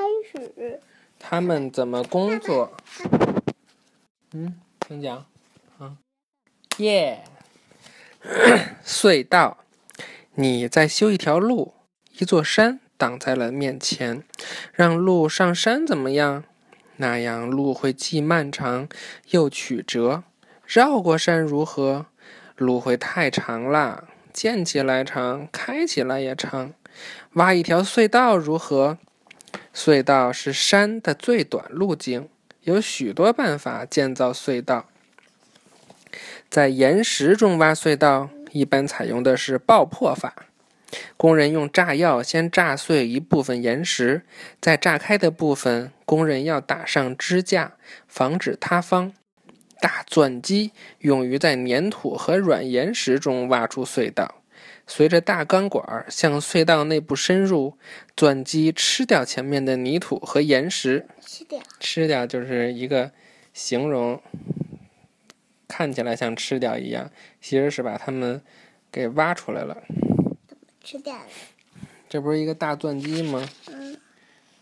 开始。他们怎么工作？嗯，请讲。啊，耶！隧道，你在修一条路，一座山挡在了面前，让路上山怎么样？那样路会既漫长又曲折。绕过山如何？路会太长了，建起来长，开起来也长。挖一条隧道如何？隧道是山的最短路径，有许多办法建造隧道。在岩石中挖隧道，一般采用的是爆破法。工人用炸药先炸碎一部分岩石，在炸开的部分，工人要打上支架，防止塌方。大钻机用于在粘土和软岩石中挖出隧道。随着大钢管向隧道内部深入，钻机吃掉前面的泥土和岩石。吃掉？吃掉就是一个形容，看起来像吃掉一样，其实是把它们给挖出来了。吃掉了。这不是一个大钻机吗？嗯。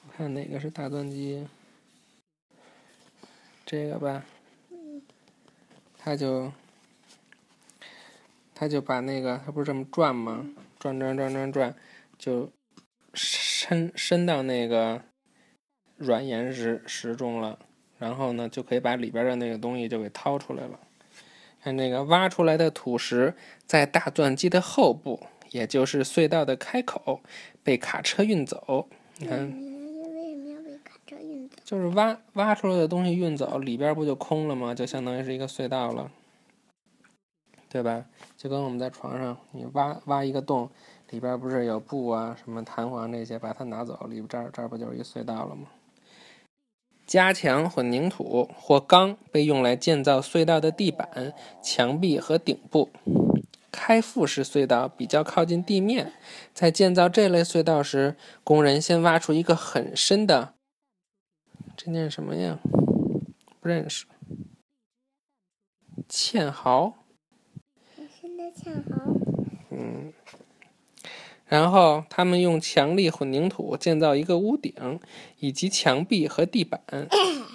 我看哪个是大钻机？这个吧。嗯。它就。他就把那个，他不是这么转吗？转转转转转，就伸伸到那个软岩石石中了，然后呢，就可以把里边的那个东西就给掏出来了。看这个挖出来的土石，在大钻机的后部，也就是隧道的开口，被卡车运走。你看，为什么要被卡车运走？就是挖挖出来的东西运走，里边不就空了吗？就相当于是一个隧道了。对吧？就跟我们在床上，你挖挖一个洞，里边不是有布啊、什么弹簧这些，把它拿走，里边这儿这儿不就是一隧道了吗？加强混凝土或钢被用来建造隧道的地板、墙壁和顶部。开腹式隧道比较靠近地面，在建造这类隧道时，工人先挖出一个很深的，这念什么呀？不认识。堑壕。嗯，然后他们用强力混凝土建造一个屋顶，以及墙壁和地板。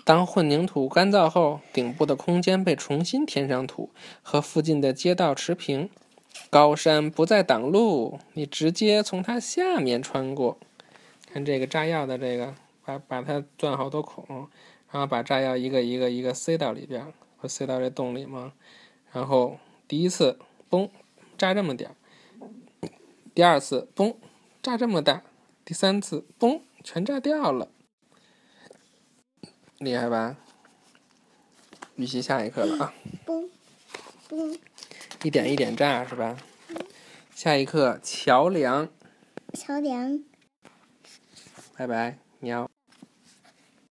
当混凝土干燥后，顶部的空间被重新填上土，和附近的街道持平。高山不再挡路，你直接从它下面穿过。看这个炸药的这个，把把它钻好多孔，然后把炸药一个一个一个塞到里边，会塞到这洞里吗？然后第一次。嘣，炸这么点儿。第二次，嘣，炸这么大。第三次，嘣，全炸掉了。厉害吧？预习下一课了啊！嘣，嘣，一点一点炸是吧？下一课桥梁。桥梁。拜拜，喵。